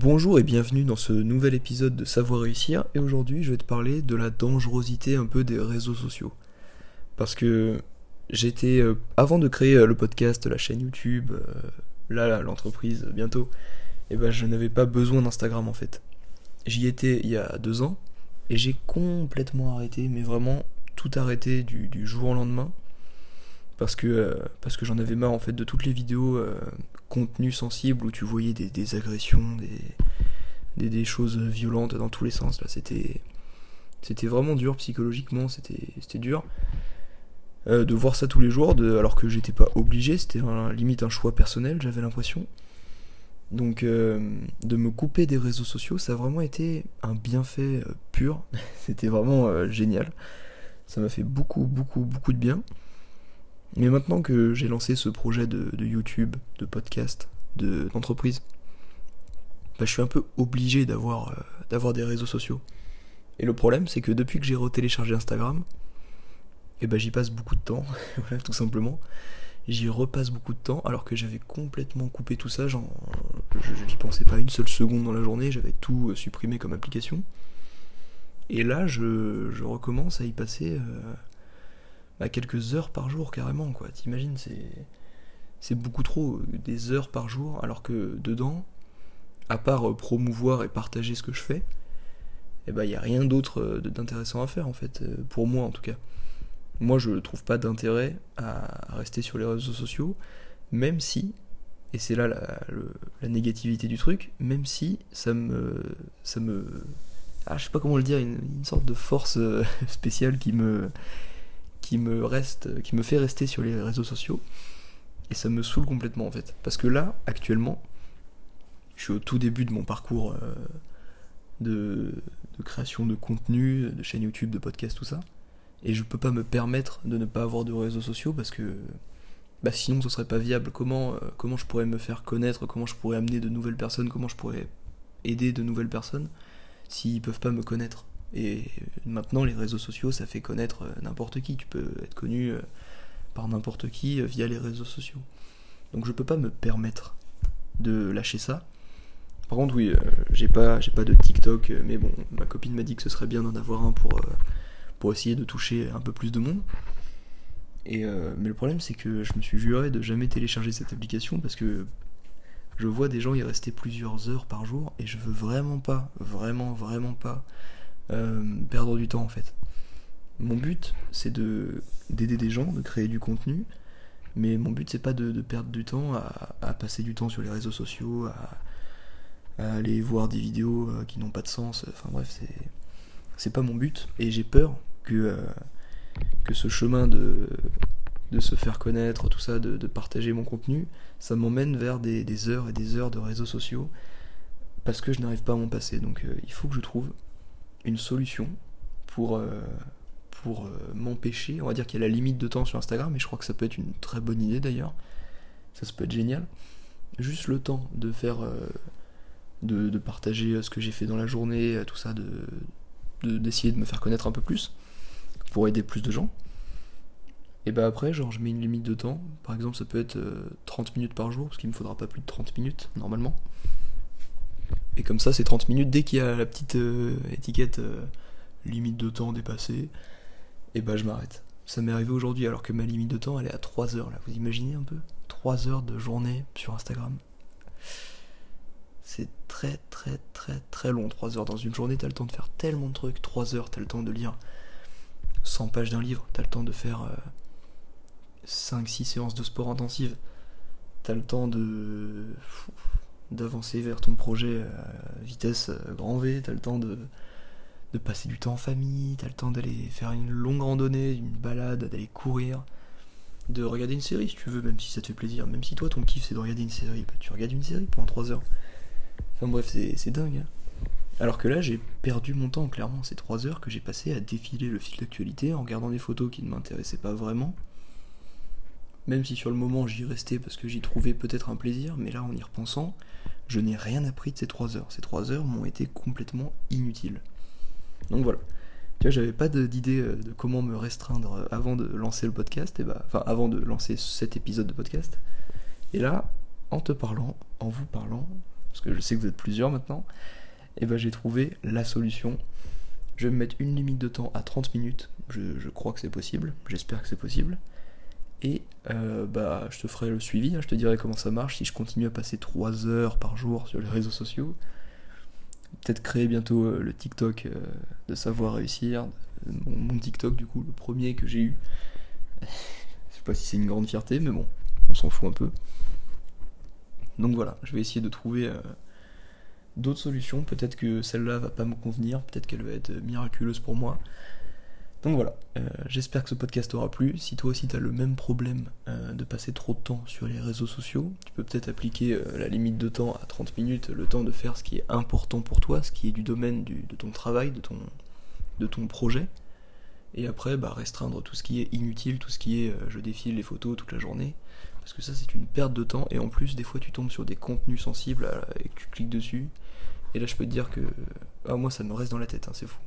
Bonjour et bienvenue dans ce nouvel épisode de Savoir réussir et aujourd'hui je vais te parler de la dangerosité un peu des réseaux sociaux. Parce que j'étais, euh, avant de créer euh, le podcast, la chaîne YouTube, euh, là, l'entreprise bientôt, et eh ben je n'avais pas besoin d'Instagram en fait. J'y étais il y a deux ans et j'ai complètement arrêté, mais vraiment tout arrêté du, jour au lendemain. Parce que, parce que j'en avais marre en fait de toutes les vidéos contenu sensible où tu voyais des, agressions, des, des, choses violentes dans tous les sens. C'était, vraiment dur psychologiquement, c'était, dur. Euh, de voir ça tous les jours, alors que j'étais pas obligé, c'était limite un choix personnel, j'avais l'impression. Donc euh, de me couper des réseaux sociaux, ça a vraiment été un bienfait euh, pur. c'était vraiment génial. Ça m'a fait beaucoup, beaucoup, beaucoup de bien. Mais maintenant que j'ai lancé ce projet de, YouTube, de podcast, d'entreprise, bah, je suis un peu obligé d'avoir euh, d'avoir des réseaux sociaux. Et le problème, c'est que depuis que j'ai retéléchargé Instagram, et eh ben j'y passe beaucoup de temps, voilà, tout simplement. J'y repasse beaucoup de temps, alors que j'avais complètement coupé tout ça. Genre, je n'y pensais pas une seule seconde dans la journée, j'avais tout euh, supprimé comme application. Et là, je, je recommence à y passer euh, bah, quelques heures par jour carrément quoi. T'imagines, c'est c'est beaucoup trop, des heures par jour, alors que dedans, à part euh, promouvoir et partager ce que je fais, eh ben il y a rien d'autre euh, d'intéressant à faire en fait, euh, pour moi en tout cas. Moi je trouve pas d'intérêt à rester sur les réseaux sociaux, même si, et c'est là la, négativité du truc, même si ça me, ça me, ah, je sais pas comment le dire, une sorte de force spéciale qui me, qui me reste, qui me fait rester sur les réseaux sociaux. Et ça me saoule complètement en fait. Parce que là, actuellement, je suis au tout début de mon parcours euh, de, création de contenu, de chaîne YouTube, de podcast, tout ça. Et je peux pas me permettre de ne pas avoir de réseaux sociaux parce que bah sinon ce serait pas viable. Comment, euh, comment je pourrais me faire connaître, comment je pourrais amener de nouvelles personnes, comment je pourrais aider de nouvelles personnes s'ils peuvent pas me connaître? Et maintenant, les réseaux sociaux, ça fait connaître euh, n'importe qui. Tu peux être connu euh, par n'importe qui euh, via les réseaux sociaux. Donc je peux pas me permettre de lâcher ça. Par contre, oui, j'ai pas, j'ai pas de TikTok, mais bon, ma copine m'a dit que ce serait bien d'en avoir un pour, pour essayer de toucher un peu plus de monde. Et, mais le problème, c'est que je me suis juré de jamais télécharger cette application parce que je vois des gens y rester plusieurs heures par jour et je veux vraiment pas, vraiment, vraiment pas euh, perdre du temps en fait. Mon but, c'est de d'aider des gens, de créer du contenu, mais mon but, c'est pas de, perdre du temps à, passer du temps sur les réseaux sociaux, à, aller voir des vidéos euh, qui n'ont pas de sens. Enfin bref, c'est c'est pas mon but, et j'ai peur que euh, que ce chemin de de se faire connaître, tout ça, de, partager mon contenu, ça m'emmène vers des, des, heures et des heures de réseaux sociaux parce que je n'arrive pas à m'en passer. Donc il faut que je trouve une solution pour, euh, pour euh, m'empêcher. On va dire qu'il y a la limite de temps sur Instagram, et je crois que ça peut être une très bonne idée d'ailleurs. Ça, peut être génial. Juste le temps de faire. Euh, de, de, partager ce que j'ai fait dans la journée, tout ça, de d'essayer de, me faire connaître un peu plus pour aider plus de gens. Et bah après, genre, je mets une limite de temps. Par exemple, ça peut être 30 minutes par jour, parce qu'il me faudra pas plus de 30 minutes normalement. Et comme ça, c'est 30 minutes. Dès qu'il y a la petite euh, étiquette euh, limite de temps dépassée, et bah je m'arrête. Ça m'est arrivé aujourd'hui alors que ma limite de temps elle est à 3 heures là. Vous imaginez un peu? 3 heures de journée sur Instagram. C'est très très très très long 3 heures dans une journée, t'as le temps de faire tellement de trucs. 3 heures, t'as le temps de lire 100 pages d'un livre, t'as le temps de faire 5-6 euh, séances de sport intensives. T'as le temps de d'avancer vers ton projet à vitesse euh, grand V, t'as le temps de, de passer du temps en famille, t'as le temps d'aller faire une longue randonnée, une balade, d'aller courir, de regarder une série si tu veux, même si ça te fait plaisir, même si toi ton kiff c'est de regarder une série, bah, tu regardes une série pendant 3 heures. Enfin bref, c'est dingue. Hein. Alors que là, j'ai perdu mon temps, clairement, ces 3 heures que j'ai passé à défiler le fil d'actualité en regardant des photos qui ne m'intéressaient pas vraiment, même si sur le moment j'y restais parce que j'y trouvais peut-être un plaisir, mais là en y repensant, je n'ai rien appris de ces trois heures. Ces trois heures m'ont été complètement inutiles. Donc voilà. Tu vois, j'avais pas d'idée euh, de comment me restreindre euh, avant de lancer le podcast, et bah, enfin avant de lancer cet épisode de podcast. Et là, en te parlant, en vous parlant, parce que je sais que vous êtes plusieurs maintenant, et ben j'ai trouvé la solution. Je vais me mettre une limite de temps à 30 minutes, je, crois que c'est possible, j'espère que c'est possible. Et euh, bah, je te ferai le suivi, hein. je te dirai comment ça marche si je continue à passer 3 heures par jour sur les réseaux sociaux. Peut-être créer bientôt euh, le TikTok euh, de savoir réussir, mon, TikTok du coup, le premier que j'ai eu. je sais pas si c'est une grande fierté, mais bon, on s'en fout un peu. Donc voilà, je vais essayer de trouver d'autres solutions. Peut-être que celle-là va pas me convenir, peut-être qu'elle va être miraculeuse pour moi. Donc voilà, euh, j'espère que ce podcast aura plu. Si toi aussi tu as le même problème euh, de passer trop de temps sur les réseaux sociaux, tu peux peut-être appliquer euh, la limite de temps à 30 minutes, le temps de faire ce qui est important pour toi, ce qui est du domaine de ton travail, de ton, de ton projet. Et après, bah, restreindre tout ce qui est inutile, tout ce qui est je défile les photos toute la journée. Parce que ça, c'est une perte de temps. Et en plus, des fois, tu tombes sur des contenus sensibles et que tu cliques dessus. Et là, je peux te dire que. Ah, moi, ça me reste dans la tête, hein, c'est fou.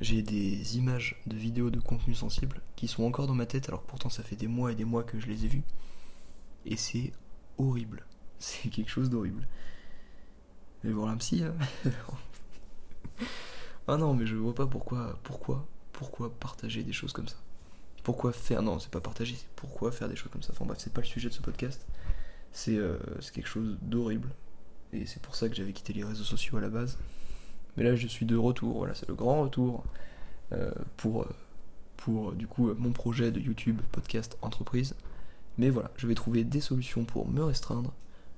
J'ai des images de vidéos de contenus sensibles qui sont encore dans ma tête, alors que pourtant, ça fait des mois et des mois que je les ai vus. Et c'est horrible. C'est quelque chose d'horrible. Mais voir un hein. ah non, mais je vois pas pourquoi. Pourquoi Pourquoi partager des choses comme ça pourquoi faire non c'est pas partager c'est pourquoi faire des choses comme ça enfin bref c'est pas le sujet de ce podcast c'est euh, quelque chose d'horrible et c'est pour ça que j'avais quitté les réseaux sociaux à la base mais là je suis de retour voilà c'est le grand retour euh, pour euh, pour du coup mon projet de YouTube podcast entreprise mais voilà je vais trouver des solutions pour me restreindre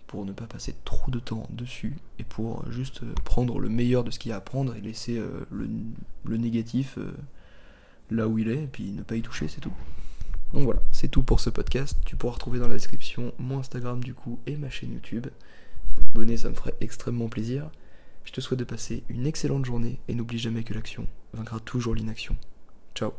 pour ne pas passer trop de temps dessus et pour juste prendre le meilleur de ce qu'il y a à prendre et laisser le, le, négatif là où il est, et puis ne pas y toucher, c'est tout. Donc voilà, c'est tout pour ce podcast. Tu pourras retrouver dans la description mon Instagram du coup et ma chaîne YouTube. Abonner, ça me ferait extrêmement plaisir. Je te souhaite de passer une excellente journée et n'oublie jamais que l'action vaincra toujours l'inaction. Ciao